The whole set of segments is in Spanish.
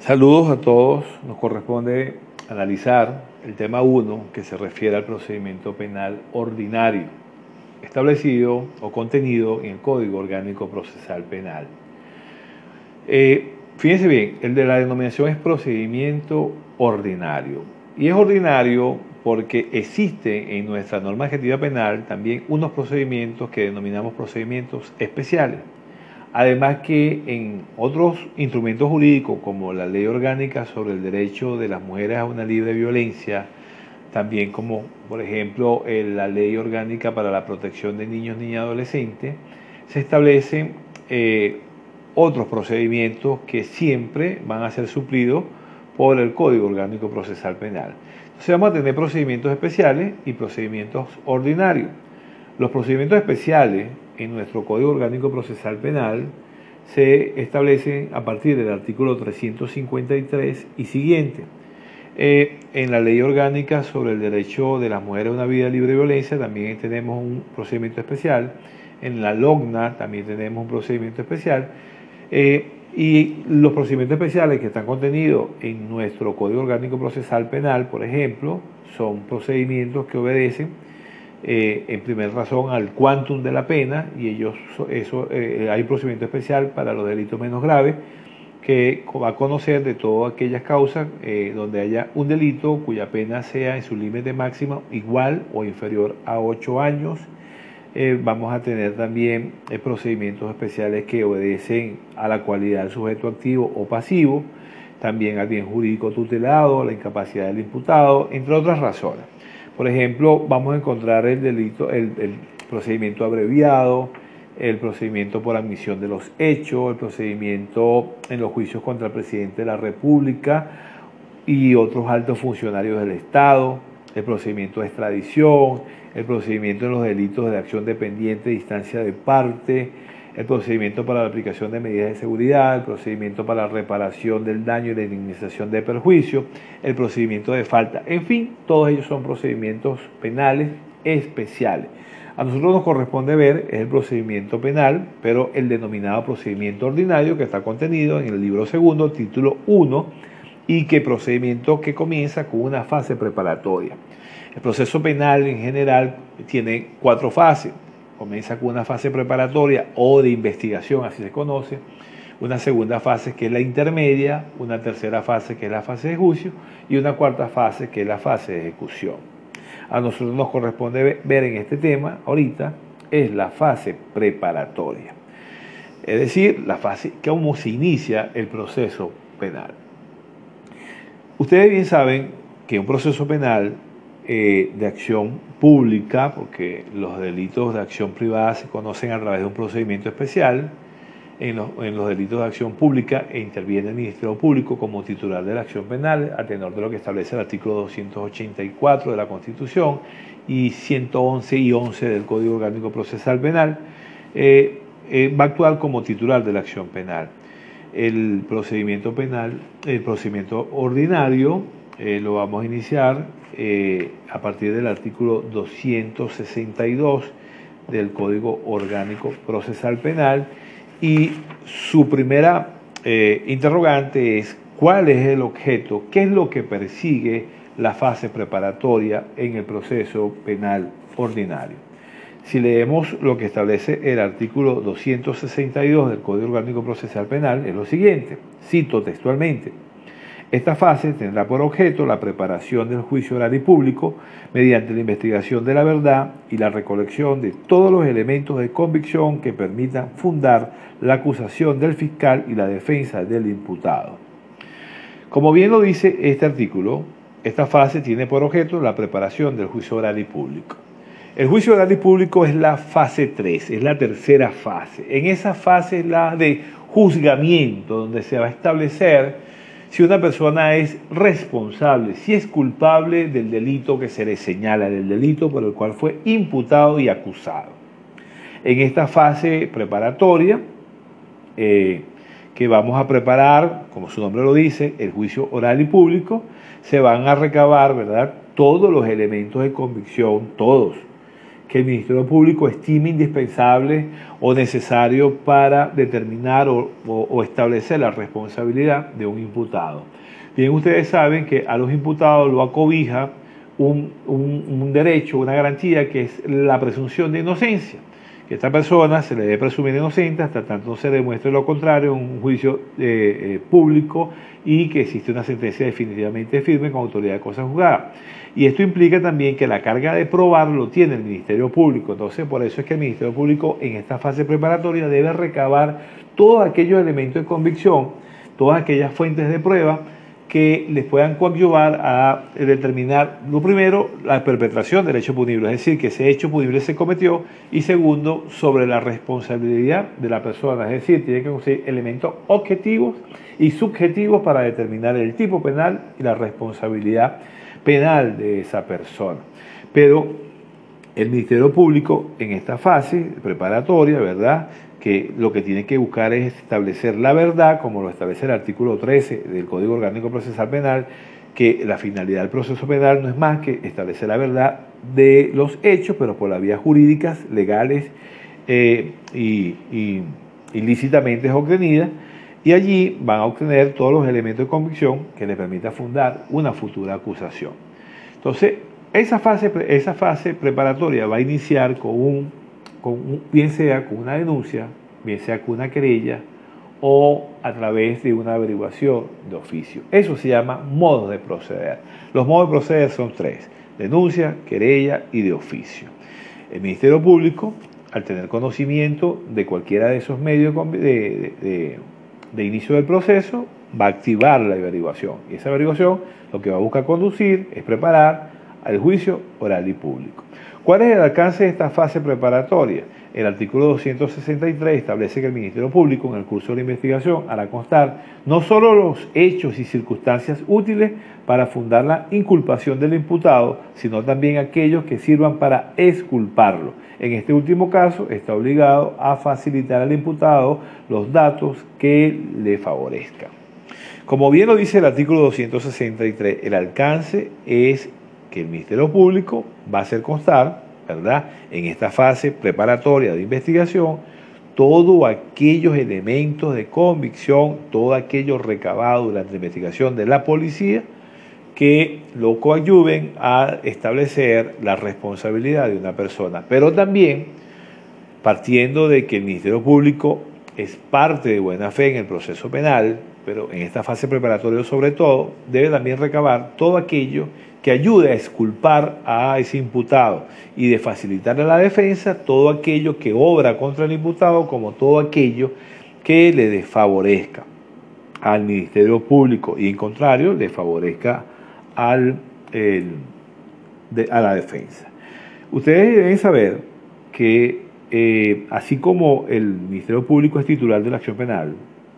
Saludos a todos. Nos corresponde analizar el tema 1 que se refiere al procedimiento penal ordinario, establecido o contenido en el Código Orgánico Procesal Penal. Eh, fíjense bien, el de la denominación es procedimiento ordinario. Y es ordinario porque existe en nuestra norma adjetiva penal también unos procedimientos que denominamos procedimientos especiales. Además que en otros instrumentos jurídicos como la ley orgánica sobre el derecho de las mujeres a una libre violencia, también como por ejemplo la ley orgánica para la protección de niños, niñas y adolescentes, se establecen eh, otros procedimientos que siempre van a ser suplidos por el Código Orgánico Procesal Penal. Entonces vamos a tener procedimientos especiales y procedimientos ordinarios. Los procedimientos especiales en nuestro Código Orgánico Procesal Penal se establece a partir del artículo 353 y siguiente. Eh, en la ley orgánica sobre el derecho de las mujeres a una vida libre de violencia también tenemos un procedimiento especial. En la LOGNA también tenemos un procedimiento especial. Eh, y los procedimientos especiales que están contenidos en nuestro Código Orgánico Procesal Penal, por ejemplo, son procedimientos que obedecen eh, en primera razón al quantum de la pena y ellos eso eh, hay un procedimiento especial para los delitos menos graves que va a conocer de todas aquellas causas eh, donde haya un delito cuya pena sea en su límite máximo igual o inferior a 8 años. vamos a tener también procedimientos especiales que obedecen a la cualidad del sujeto activo o pasivo, también al bien jurídico tutelado, la incapacidad del imputado, entre otras razones. Por ejemplo, vamos a encontrar el delito, el, procedimiento abreviado, el procedimiento por admisión de los hechos, el procedimiento en los juicios contra el presidente de la República y otros altos funcionarios del Estado, el procedimiento de extradición, el procedimiento en los delitos de acción dependiente, distancia de parte, el procedimiento para la aplicación de medidas de seguridad, el procedimiento para la reparación del daño y la indemnización de perjuicio, el procedimiento de falta, en fin, todos ellos son procedimientos penales especiales. A nosotros nos corresponde ver el procedimiento penal, pero el denominado procedimiento ordinario que está contenido en el libro segundo, título 1, y que procedimiento que comienza con una fase preparatoria. El proceso penal en general tiene cuatro fases comienza con una fase preparatoria o de investigación, así se conoce, una segunda fase que es la intermedia, una tercera fase que es la fase de juicio y una cuarta fase que es la fase de ejecución. A nosotros nos corresponde ver en este tema ahorita es la fase preparatoria, es decir, la fase que cómo se inicia el proceso penal. Ustedes bien saben que un proceso penal eh, de acción pública, porque los delitos de acción privada se conocen a través de un procedimiento especial. En los, en los, delitos de acción pública e interviene el Ministerio Público como titular de la acción penal, a tenor de lo que establece el artículo 284 de la Constitución y 111 y 11 del Código Orgánico Procesal Penal, eh, eh, va a actuar como titular de la acción penal. El procedimiento penal, el procedimiento ordinario, eh, lo vamos a iniciar eh, a partir del artículo 262 del Código Orgánico Procesal Penal y su primera eh, interrogante es cuál es el objeto, qué es lo que persigue la fase preparatoria en el proceso penal ordinario. Si leemos lo que establece el artículo 262 del Código Orgánico Procesal Penal, es lo siguiente, cito textualmente, esta fase tendrá por objeto la preparación del juicio oral y público mediante la investigación de la verdad y la recolección de todos los elementos de convicción que permitan fundar la acusación del fiscal y la defensa del imputado. Como bien lo dice este artículo, esta fase tiene por objeto la preparación del juicio oral y público. El juicio oral y público es la fase 3, es la tercera fase. En esa fase es la de juzgamiento, donde se va a establecer si una persona es responsable, si es culpable del delito que se le señala, del delito por el cual fue imputado y acusado. En esta fase preparatoria, eh, que vamos a preparar, como su nombre lo dice, el juicio oral y público, se van a recabar, ¿verdad?, todos los elementos de convicción, todos, que el Ministerio Público estime indispensable o necesario para determinar o, establecer la responsabilidad de un imputado. Bien, ustedes saben que a los imputados lo acobija un, un derecho, una garantía que es la presunción de inocencia que esta persona se le debe presumir inocente hasta tanto se demuestre lo contrario en un juicio eh, eh, público y que existe una sentencia definitivamente firme con autoridad de cosas juzgadas. Y esto implica también que la carga de probar lo tiene el Ministerio Público. Entonces, por eso es que el Ministerio Público en esta fase preparatoria debe recabar todos aquellos elementos de convicción, todas aquellas fuentes de prueba que les puedan coadyuvar a determinar, lo primero, la perpetración del hecho punible, es decir, que ese hecho punible se cometió, y segundo, sobre la responsabilidad de la persona, es decir, tiene que conseguir elementos objetivos y subjetivos para determinar el tipo penal y la responsabilidad penal de esa persona. Pero el Ministerio Público en esta fase preparatoria, ¿verdad? Que lo que tiene que buscar es establecer la verdad, como lo establece el artículo 13 del Código Orgánico Procesal Penal, que la finalidad del proceso penal no es más que establecer la verdad de los hechos, pero por las vías jurídicas, legales eh, y, ilícitamente obtenidas, y allí van a obtener todos los elementos de convicción que les permita fundar una futura acusación. Entonces, esa fase, esa fase preparatoria va a iniciar con un bien sea con una denuncia, bien sea con una querella o a través de una averiguación de oficio. Eso se llama modos de proceder. Los modos de proceder son tres, denuncia, querella y de oficio. El Ministerio Público, al tener conocimiento de cualquiera de esos medios de, de inicio del proceso, va a activar la averiguación. Y esa averiguación lo que va a buscar conducir es preparar al juicio oral y público. ¿Cuál es el alcance de esta fase preparatoria? El artículo 263 establece que el Ministerio Público en el curso de la investigación hará constar no solo los hechos y circunstancias útiles para fundar la inculpación del imputado, sino también aquellos que sirvan para exculparlo. En este último caso, está obligado a facilitar al imputado los datos que le favorezcan. Como bien lo dice el artículo 263, el alcance es que el Ministerio Público va a hacer constar, ¿verdad?, en esta fase preparatoria de investigación, todos aquellos elementos de convicción, todo aquello recabado durante la investigación de la policía, que lo coadyuven a establecer la responsabilidad de una persona. Pero también, partiendo de que el Ministerio Público es parte de buena fe en el proceso penal, pero en esta fase preparatoria sobre todo, debe también recabar todo aquello que ayude a exculpar a ese imputado y de facilitarle a la defensa todo aquello que obra contra el imputado como todo aquello que le desfavorezca al Ministerio Público y en contrario le favorezca al, a la defensa. Ustedes deben saber que eh, así como el Ministerio Público es titular de la acción penal,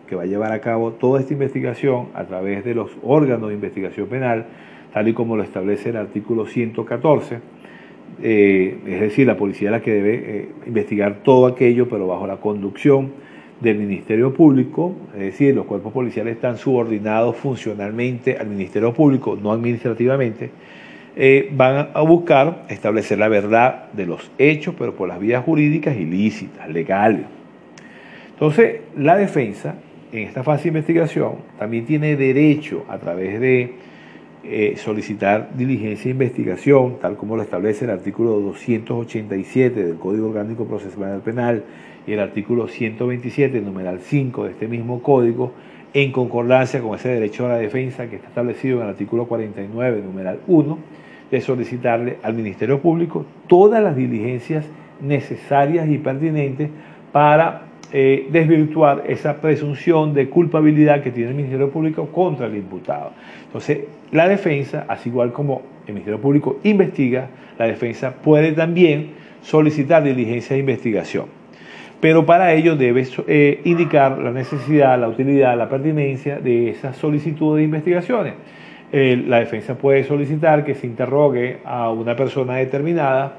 que va a llevar a cabo toda esta investigación a través de los órganos de investigación penal, tal y como lo establece el artículo 114. Eh, es decir, la policía es la que debe eh, investigar todo aquello, pero bajo la conducción del Ministerio Público, es decir, los cuerpos policiales están subordinados funcionalmente al Ministerio Público, no administrativamente, eh, van a buscar establecer la verdad de los hechos, pero por las vías jurídicas ilícitas, legales. Entonces, la defensa, en esta fase de investigación, también tiene derecho, a través de eh, solicitar diligencia e investigación, tal como lo establece el artículo 287 del Código Orgánico Procesal Penal y el artículo 127, numeral 5 de este mismo código, en concordancia con ese derecho a la defensa que está establecido en el artículo 49, numeral 1, de solicitarle al Ministerio Público todas las diligencias necesarias y pertinentes para eh, desvirtuar esa presunción de culpabilidad que tiene el Ministerio Público contra el imputado. Entonces, la defensa, así igual como el Ministerio Público investiga, la defensa puede también solicitar diligencia de investigación. Pero para ello debe eh, indicar la necesidad, la utilidad, la pertinencia de esa solicitud de investigaciones. la defensa puede solicitar que se interrogue a una persona determinada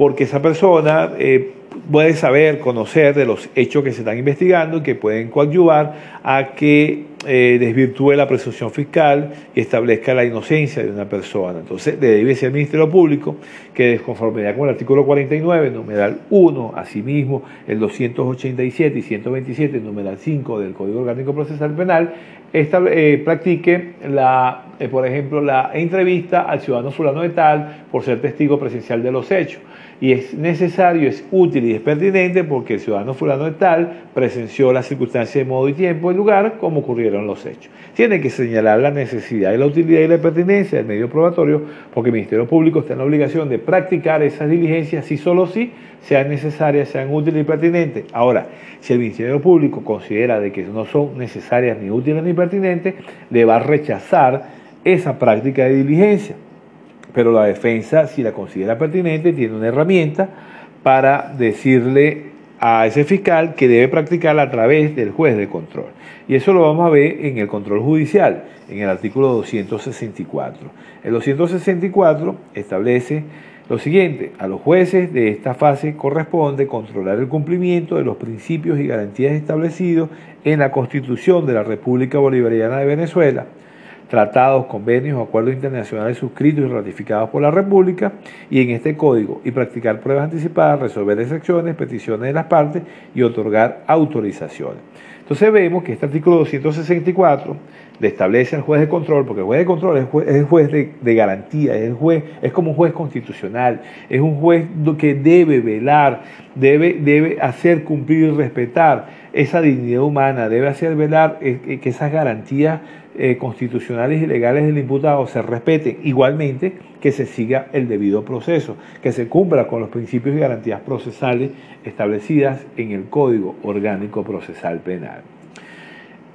porque esa persona eh, puede saber, conocer de los hechos que se están investigando y que pueden coadyuvar a que eh, desvirtúe la presunción fiscal y establezca la inocencia de una persona. Entonces, le debe ser al Ministerio Público que, de con el artículo 49, numeral 1, asimismo el 287 y 127, numeral 5 del Código Orgánico Procesal Penal, eh, practique, la, eh, por ejemplo, la entrevista al ciudadano fulano de tal por ser testigo presencial de los hechos y es necesario, es útil y es pertinente porque el ciudadano fulano de tal presenció las circunstancias de modo y tiempo y lugar como los hechos. Tiene que señalar la necesidad y la utilidad y la pertinencia del medio probatorio porque el Ministerio Público está en la obligación de practicar esas diligencias si solo si sean necesarias, sean útiles y pertinentes. Ahora, si el Ministerio Público considera de que no son necesarias ni útiles ni pertinentes, le va a rechazar esa práctica de diligencia pero la defensa, si la considera pertinente, tiene una herramienta para decirle a ese fiscal que debe practicarla a través del juez de control. Y eso lo vamos a ver en el control judicial, en el artículo 264. El 264 establece lo siguiente, a los jueces de esta fase corresponde controlar el cumplimiento de los principios y garantías establecidos en la Constitución de la República Bolivariana de Venezuela, tratados, convenios o acuerdos internacionales suscritos y ratificados por la República y en este código y practicar pruebas anticipadas, resolver excepciones, peticiones de las partes y otorgar autorizaciones. Entonces vemos que este artículo 264 le establece al juez de control, porque el juez de control es, el juez de, garantía, es, el juez, es como un juez constitucional, es un juez que debe velar, debe, debe hacer cumplir y respetar esa dignidad humana, debe hacer velar eh, que esas garantías eh, constitucionales y legales del imputado se respeten, igualmente que se siga el debido proceso, que se cumpla con los principios y garantías procesales establecidas en el Código Orgánico Procesal Penal.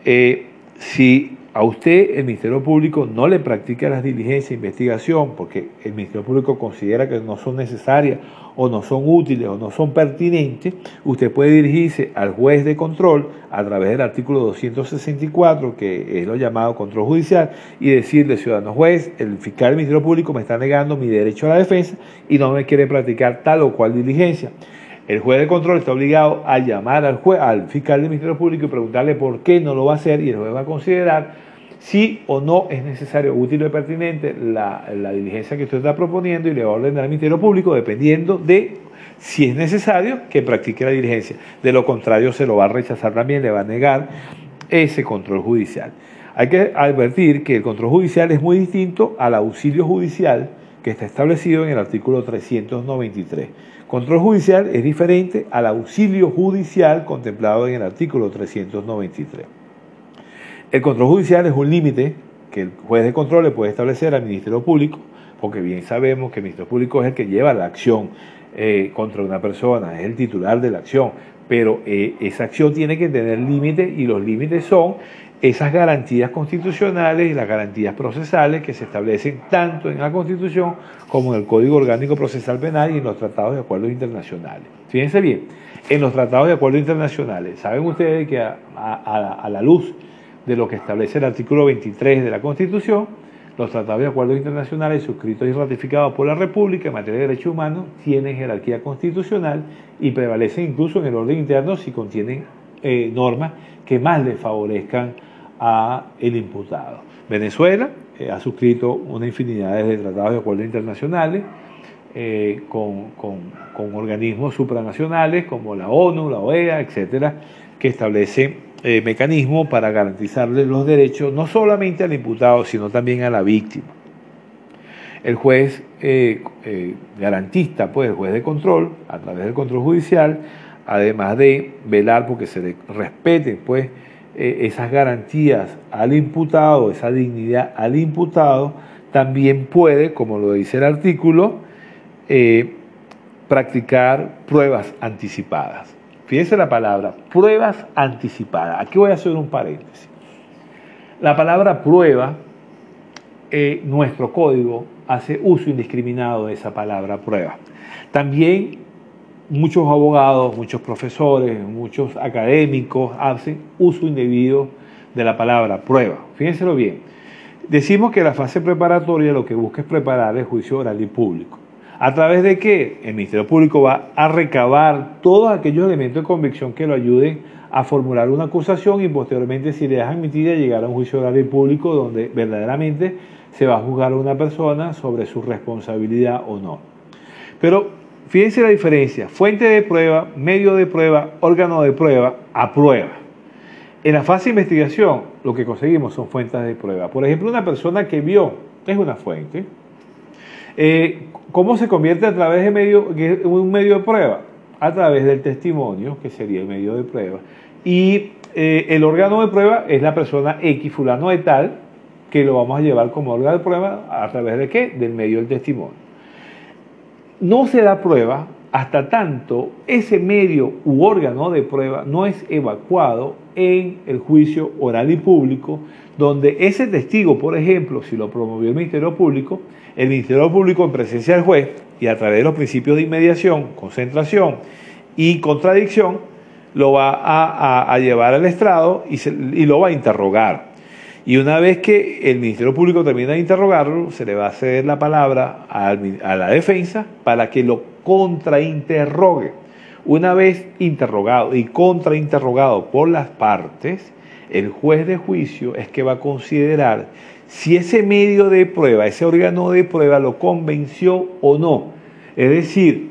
Eh, si a usted el Ministerio Público no le practica las diligencias de investigación porque el Ministerio Público considera que no son necesarias o no son útiles o no son pertinentes, usted puede dirigirse al juez de control a través del artículo 264, que es lo llamado control judicial, y decirle, ciudadano juez, el fiscal del Ministerio Público me está negando mi derecho a la defensa y no me quiere practicar tal o cual diligencia. El juez de control está obligado a llamar al, juez, al fiscal del Ministerio Público y preguntarle por qué no lo va a hacer y el juez va a considerar si o no es necesario, útil o pertinente la, diligencia que usted está proponiendo y le va a ordenar al Ministerio Público dependiendo de si es necesario que practique la diligencia. De lo contrario, se lo va a rechazar también, le va a negar ese control judicial. Hay que advertir que el control judicial es muy distinto al auxilio judicial que está establecido en el artículo 393. Control judicial es diferente al auxilio judicial contemplado en el artículo 393. El control judicial es un límite que el juez de control le puede establecer al Ministerio Público, porque bien sabemos que el Ministerio Público es el que lleva la acción eh, contra una persona, es el titular de la acción, pero eh, esa acción tiene que tener límites y los límites son esas garantías constitucionales y las garantías procesales que se establecen tanto en la Constitución como en el Código Orgánico Procesal Penal y en los tratados de acuerdos internacionales. Fíjense bien, en los tratados de acuerdos internacionales, saben ustedes que a la luz de lo que establece el artículo 23 de la Constitución, los tratados de acuerdos internacionales suscritos y ratificados por la República en materia de derechos humanos tienen jerarquía constitucional y prevalecen incluso en el orden interno si contienen eh, normas que más le favorezcan a el imputado. Venezuela eh, ha suscrito una infinidad de tratados de acuerdos internacionales eh, con, con, organismos supranacionales como la ONU, la OEA, etcétera, que establecen eh, mecanismo para garantizarle los derechos no solamente al imputado, sino también a la víctima. El juez eh, garantista, pues el juez de control, a través del control judicial, además de velar porque se respeten pues, esas garantías al imputado, esa dignidad al imputado, también puede, como lo dice el artículo, practicar pruebas anticipadas. Fíjense la palabra, pruebas anticipadas. Aquí voy a hacer un paréntesis. La palabra prueba, eh, nuestro código hace uso indiscriminado de esa palabra prueba. También muchos abogados, muchos profesores, muchos académicos hacen uso indebido de la palabra prueba. Fíjenselo bien. Decimos que la fase preparatoria lo que busca es preparar el juicio oral y público. ¿A través de qué? El Ministerio Público va a recabar todos aquellos elementos de convicción que lo ayuden a formular una acusación y posteriormente, si le es admitida, llegar a un juicio oral y público donde verdaderamente se va a juzgar a una persona sobre su responsabilidad o no. Pero fíjense la diferencia, fuente de prueba, medio de prueba, órgano de prueba, a prueba. En la fase de investigación, lo que conseguimos son fuentes de prueba. Por ejemplo, una persona que vio es una fuente. Eh, ¿Cómo se convierte a través de medio, un medio de prueba? A través del testimonio, que sería el medio de prueba. Y eh, el órgano de prueba es la persona X, fulano de tal, que lo vamos a llevar como órgano de prueba a través de qué? Del medio del testimonio. No se da prueba hasta tanto ese medio u órgano de prueba no es evacuado en el juicio oral y público, donde ese testigo, por ejemplo, si lo promovió el Ministerio Público, el Ministerio Público en presencia del juez y a través de los principios de inmediación, concentración y contradicción, lo va a, llevar al estrado y, lo va a interrogar. Y una vez que el Ministerio Público termina de interrogarlo, se le va a ceder la palabra a la defensa para que lo contrainterrogue. Una vez interrogado y contrainterrogado por las partes, el juez de juicio es que va a considerar si ese medio de prueba, ese órgano de prueba lo convenció o no. Es decir,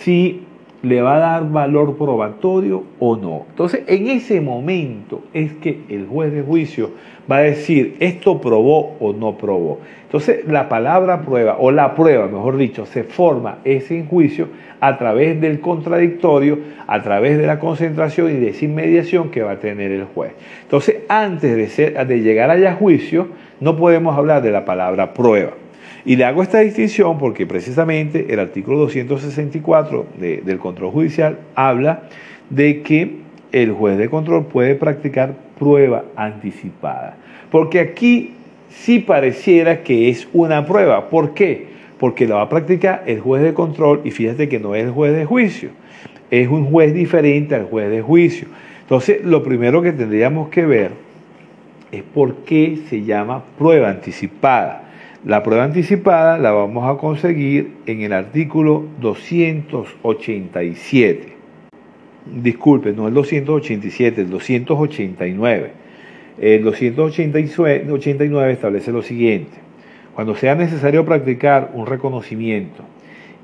si le va a dar valor probatorio o no. Entonces, en ese momento es que el juez de juicio va a decir esto probó o no probó. Entonces, la palabra prueba o la prueba, mejor dicho, se forma ese juicio a través del contradictorio, a través de la concentración y de esa inmediación que va a tener el juez. Entonces, antes de llegar allá a juicio, no podemos hablar de la palabra prueba. Y le hago esta distinción porque precisamente el artículo 264 del control judicial habla de que el juez de control puede practicar prueba anticipada. Porque aquí sí pareciera que es una prueba. ¿Por qué? Porque la va a practicar el juez de control y fíjate que no es el juez de juicio, es un juez diferente al juez de juicio. Entonces, lo primero que tendríamos que ver es por qué se llama prueba anticipada. La prueba anticipada la vamos a conseguir en el artículo 287. Disculpe, no el 287, el 289. El 289 establece lo siguiente. Cuando sea necesario practicar un reconocimiento,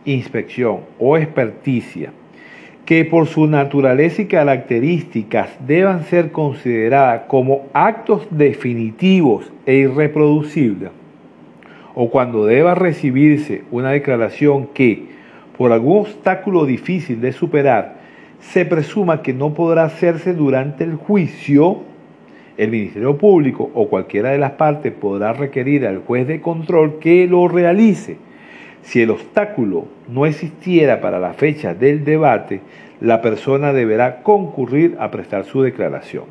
inspección o experticia que por su naturaleza y características deban ser consideradas como actos definitivos e irreproducibles, o cuando deba recibirse una declaración que, por algún obstáculo difícil de superar, se presuma que no podrá hacerse durante el juicio, el Ministerio Público o cualquiera de las partes podrá requerir al juez de control que lo realice. Si el obstáculo no existiera para la fecha del debate, la persona deberá concurrir a prestar su declaración.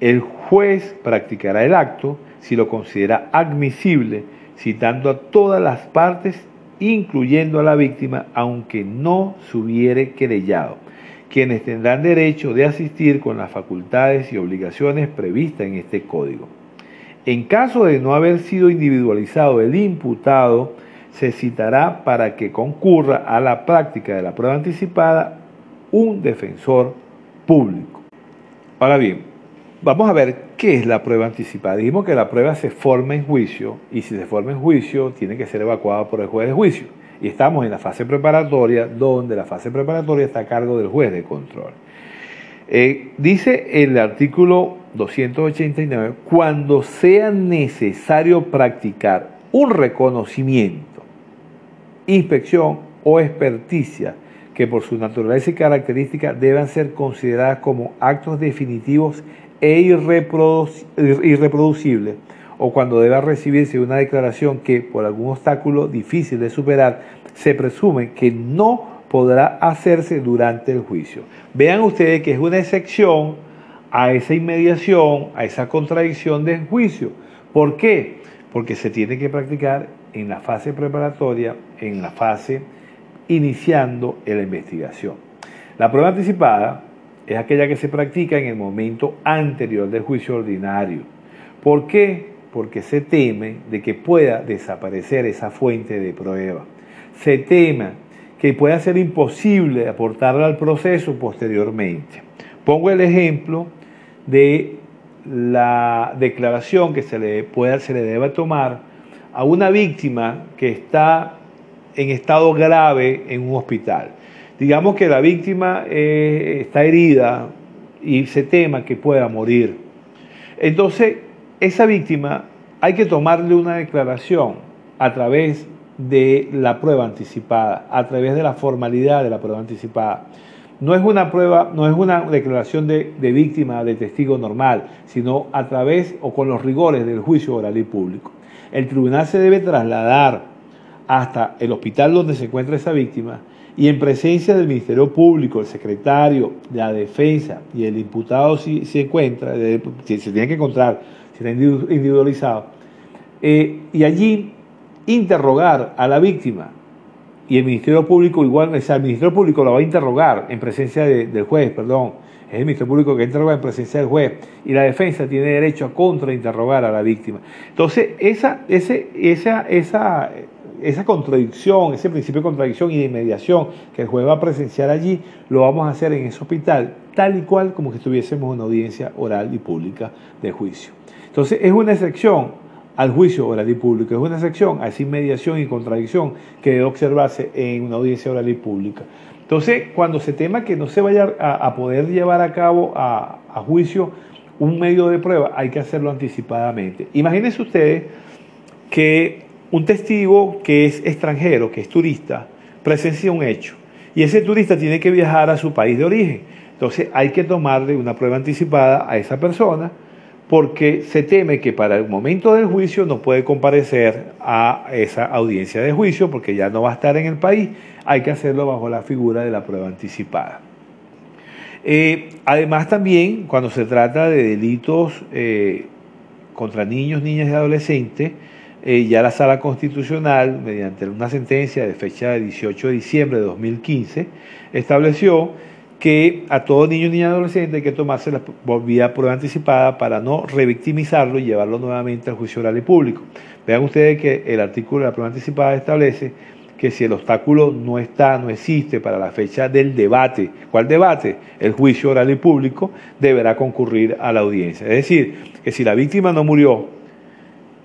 El juez practicará el acto si lo considera admisible citando a todas las partes, incluyendo a la víctima, aunque no se hubiere querellado, quienes tendrán derecho de asistir con las facultades y obligaciones previstas en este código. En caso de no haber sido individualizado el imputado, se citará para que concurra a la práctica de la prueba anticipada un defensor público. Ahora bien, Vamos a ver qué es la prueba anticipada. Dijimos que la prueba se forma en juicio y si se forma en juicio tiene que ser evacuada por el juez de juicio. Y estamos en la fase preparatoria donde la fase preparatoria está a cargo del juez de control. Eh, dice el artículo 289, cuando sea necesario practicar un reconocimiento, inspección o experticia que por su naturaleza y características deban ser consideradas como actos definitivos e irreproducible o cuando deba recibirse una declaración que por algún obstáculo difícil de superar se presume que no podrá hacerse durante el juicio. Vean ustedes que es una excepción a esa inmediación, a esa contradicción del juicio. ¿Por qué? Porque se tiene que practicar en la fase preparatoria, en la fase iniciando la investigación. La prueba anticipada es aquella que se practica en el momento anterior del juicio ordinario. ¿Por qué? Porque se teme de que pueda desaparecer esa fuente de prueba. Se teme que pueda ser imposible aportarla al proceso posteriormente. Pongo el ejemplo de la declaración que se le, pueda, se le debe tomar a una víctima que está en estado grave en un hospital. Digamos que la víctima eh, está herida y se tema que pueda morir. Entonces, esa víctima hay que tomarle una declaración a través de la prueba anticipada, a través de la formalidad de la prueba anticipada. No es una prueba, no es una declaración de, víctima, de testigo normal, sino a través o con los rigores del juicio oral y público. El tribunal se debe trasladar hasta el hospital donde se encuentra esa víctima y en presencia del Ministerio Público, el secretario de la defensa y el imputado si se encuentra, si se tiene que encontrar, si está individualizado, eh, y allí interrogar a la víctima y el Ministerio Público igual, o sea, el Ministerio Público la va a interrogar en presencia del juez, perdón, es el Ministerio Público que interroga en presencia del juez y la defensa tiene derecho a contrainterrogar a la víctima. Entonces, esa, ese, esa, esa, esa contradicción, ese principio de contradicción y de mediación que el juez va a presenciar allí, lo vamos a hacer en ese hospital, tal y cual como que estuviésemos en una audiencia oral y pública de juicio. Entonces, es una excepción al juicio oral y público. Es una sección a esa inmediación y contradicción que debe observarse en una audiencia oral y pública. Entonces, cuando se tema que no se vaya a, poder llevar a cabo a, juicio un medio de prueba, hay que hacerlo anticipadamente. Imagínense ustedes que un testigo que es extranjero, que es turista, presencia un hecho y ese turista tiene que viajar a su país de origen. Entonces hay que tomarle una prueba anticipada a esa persona porque se teme que para el momento del juicio no puede comparecer a esa audiencia de juicio porque ya no va a estar en el país, hay que hacerlo bajo la figura de la prueba anticipada. Eh, además también cuando se trata de delitos eh, contra niños, niñas y adolescentes, eh, ya la Sala Constitucional, mediante una sentencia de fecha de 18 de diciembre de 2015, estableció que a todo niño, niña adolescente hay que tomarse la vía prueba anticipada para no revictimizarlo y llevarlo nuevamente al juicio oral y público. Vean ustedes que el artículo de la prueba anticipada establece que si el obstáculo no está, no existe para la fecha del debate, ¿cuál debate? El juicio oral y público deberá concurrir a la audiencia. Es decir, que si la víctima no murió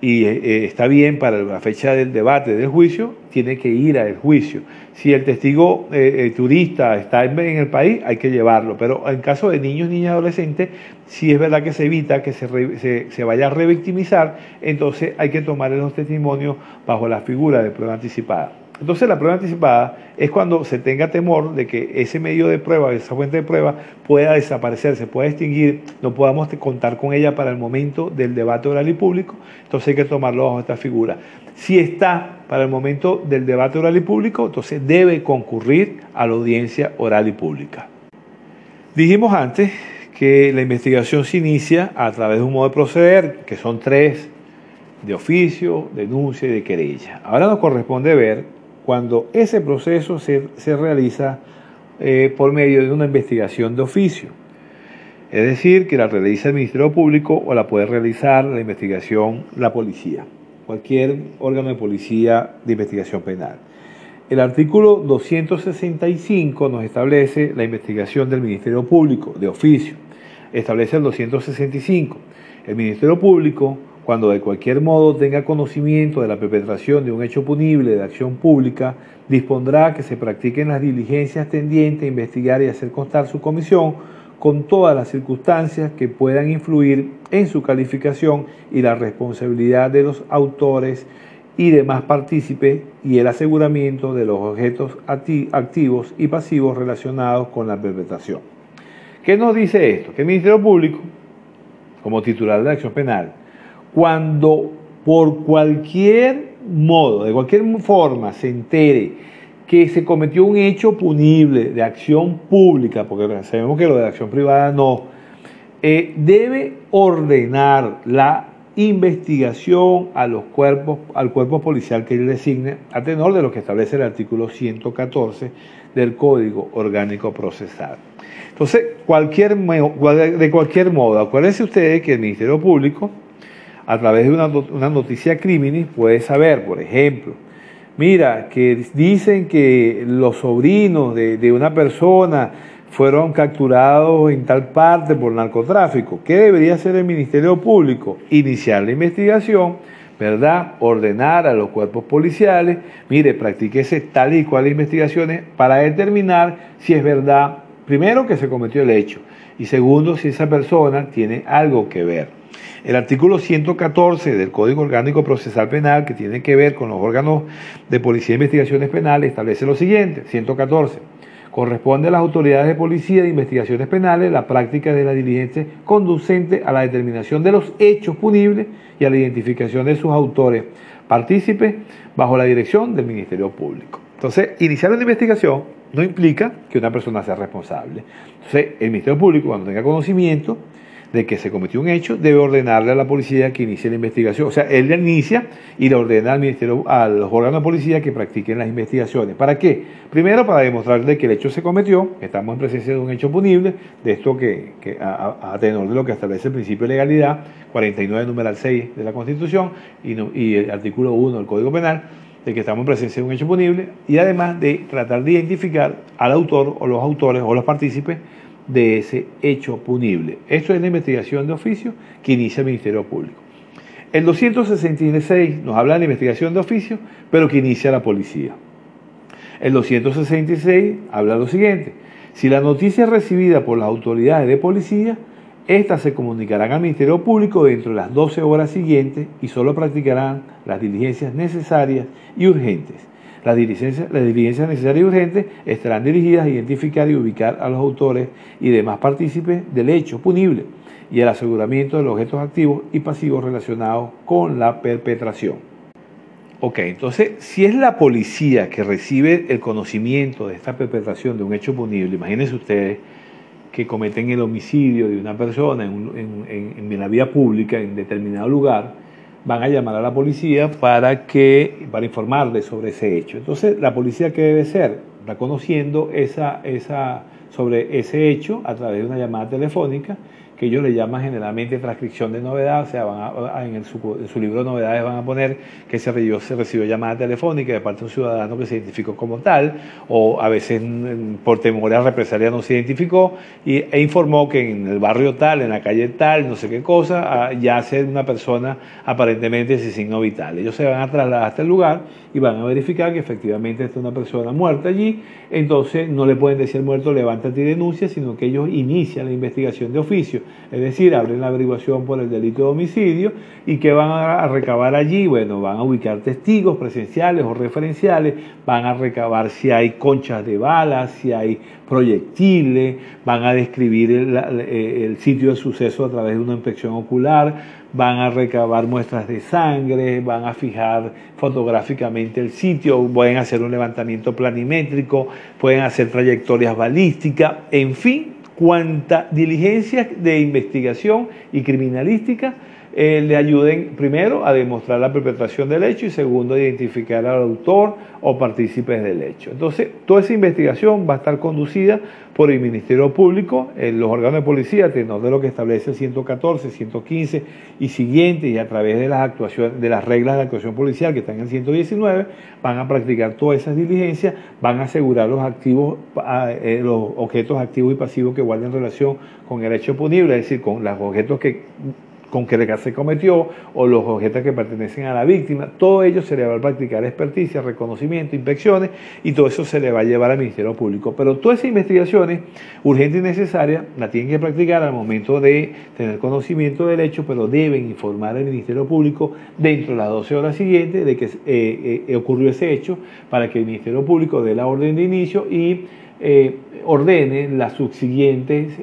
y eh, eh, está bien para la fecha del debate del juicio, tiene que ir al juicio. Si el testigo eh, turista está en, el país, hay que llevarlo. Pero en caso de niños, niñas adolescentes, si es verdad que se evita que se, se, se vaya a revictimizar, entonces hay que tomar los testimonios bajo la figura de prueba anticipada. Entonces la prueba anticipada es cuando se tenga temor de que ese medio de prueba, esa fuente de prueba pueda desaparecer, se pueda extinguir, no podamos contar con ella para el momento del debate oral y público, entonces hay que tomarlo bajo esta figura. Si está para el momento del debate oral y público, entonces debe concurrir a la audiencia oral y pública. Dijimos antes que la investigación se inicia a través de un modo de proceder, que son tres, de oficio, denuncia y de querella. Ahora nos corresponde ver cuando ese proceso se, realiza eh, por medio de una investigación de oficio. Es decir, que la realiza el Ministerio Público o la puede realizar la investigación la policía, cualquier órgano de policía de investigación penal. El artículo 265 nos establece la investigación del Ministerio Público de oficio. Establece el 265. El Ministerio Público cuando de cualquier modo tenga conocimiento de la perpetración de un hecho punible de acción pública, dispondrá que se practiquen las diligencias tendientes a investigar y hacer constar su comisión con todas las circunstancias que puedan influir en su calificación y la responsabilidad de los autores y demás partícipes y el aseguramiento de los objetos activos y pasivos relacionados con la perpetración. ¿Qué nos dice esto? Que el Ministerio Público, como titular de la acción penal, cuando por cualquier modo, de cualquier forma, se entere que se cometió un hecho punible de acción pública, porque sabemos que lo de acción privada no, eh, debe ordenar la investigación a los cuerpos, al cuerpo policial que él designe, a tenor de lo que establece el artículo 114 del Código Orgánico Procesal. Entonces, de cualquier modo, acuérdense ustedes que el Ministerio Público a través de una, noticia criminis puede saber, por ejemplo, mira, que dicen que los sobrinos de, una persona fueron capturados en tal parte por narcotráfico. ¿Qué debería hacer el Ministerio Público? Iniciar la investigación, ¿verdad? Ordenar a los cuerpos policiales, mire, practíquese tal y cual investigaciones para determinar si es verdad, primero, que se cometió el hecho y segundo, si esa persona tiene algo que ver. El artículo 114 del Código Orgánico Procesal Penal, que tiene que ver con los órganos de policía e investigaciones penales, establece lo siguiente, 114. Corresponde a las autoridades de policía de investigaciones penales la práctica de la diligencia conducente a la determinación de los hechos punibles y a la identificación de sus autores partícipes bajo la dirección del Ministerio Público. Entonces, iniciar una investigación no implica que una persona sea responsable. Entonces, el Ministerio Público, cuando tenga conocimiento de que se cometió un hecho, debe ordenarle a la policía que inicie la investigación. O sea, él la inicia y le ordena al ministerio, a los órganos de policía que practiquen las investigaciones. ¿Para qué? Primero, para demostrarle que el hecho se cometió, que estamos en presencia de un hecho punible, de esto que, a, tenor de lo que establece el principio de legalidad, 49 numeral 6 de la Constitución y, y el artículo 1 del Código Penal, de que estamos en presencia de un hecho punible y además de tratar de identificar al autor o los autores o los partícipes de ese hecho punible. Esto es la investigación de oficio que inicia el Ministerio Público. El 266 nos habla de la investigación de oficio, pero que inicia la policía. El 266 habla lo siguiente, si la noticia es recibida por las autoridades de policía, estas se comunicarán al Ministerio Público dentro de las 12 horas siguientes y solo practicarán las diligencias necesarias y urgentes las diligencias, necesarias y urgentes estarán dirigidas a identificar y ubicar a los autores y demás partícipes del hecho punible y el aseguramiento de los objetos activos y pasivos relacionados con la perpetración. Ok, entonces, si es la policía que recibe el conocimiento de esta perpetración de un hecho punible, imagínense ustedes que cometen el homicidio de una persona en, en la vía pública, en determinado lugar, van a llamar a la policía para que para informarle sobre ese hecho. Entonces, la policía qué debe ser, reconociendo esa, esa sobre ese hecho a través de una llamada telefónica que ellos le llaman generalmente transcripción de novedad, o sea, van en, su, libro de novedades van a poner que se recibió, se recibió llamada telefónica de parte de un ciudadano que se identificó como tal, o a veces por temor a represalia no se identificó, y, e informó que en el barrio tal, en la calle tal, no sé qué cosa, ya yace una persona aparentemente sin signo vital. Ellos se van a trasladar hasta el lugar y van a verificar que efectivamente está una persona muerta allí, entonces no le pueden decir muerto levántate y denuncia, sino que ellos inician la investigación de oficio es decir, abren la averiguación por el delito de homicidio y que van a recabar allí, bueno, van a ubicar testigos presenciales o referenciales, van a recabar si hay conchas de balas, si hay proyectiles, van a describir el, sitio de suceso a través de una inspección ocular, van a recabar muestras de sangre, van a fijar fotográficamente el sitio, pueden hacer un levantamiento planimétrico, pueden hacer trayectorias balísticas, en fin, cuanta diligencia de investigación y criminalística eh, le ayuden primero a demostrar la perpetración del hecho y segundo a identificar al autor o partícipes del hecho. Entonces, toda esa investigación va a estar conducida por el Ministerio Público, los órganos de policía, tenor de lo que establece el 114, 115 y siguientes, y a través de las actuaciones, de las reglas de actuación policial que están en el 119, van a practicar todas esas diligencias, van a asegurar los activos, ah, eh, los objetos activos y pasivos que guarden relación con el hecho punible, es decir, con los objetos que con que se cometió o los objetos que pertenecen a la víctima, todo ello se le va a practicar experticia, reconocimiento, inspecciones y todo eso se le va a llevar al Ministerio Público. Pero todas esas investigaciones urgentes y necesarias la tienen que practicar al momento de tener conocimiento del hecho, pero deben informar al Ministerio Público dentro de las 12 horas siguientes de que eh, eh, ocurrió ese hecho para que el Ministerio Público dé la orden de inicio y eh, ordene las subsiguientes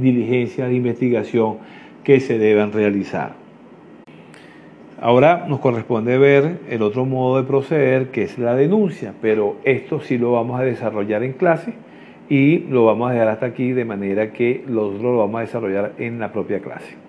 diligencias de investigación que se deben realizar. Ahora nos corresponde ver el otro modo de proceder que es la denuncia, pero esto sí lo vamos a desarrollar en clase y lo vamos a dejar hasta aquí de manera que nosotros lo vamos a desarrollar en la propia clase.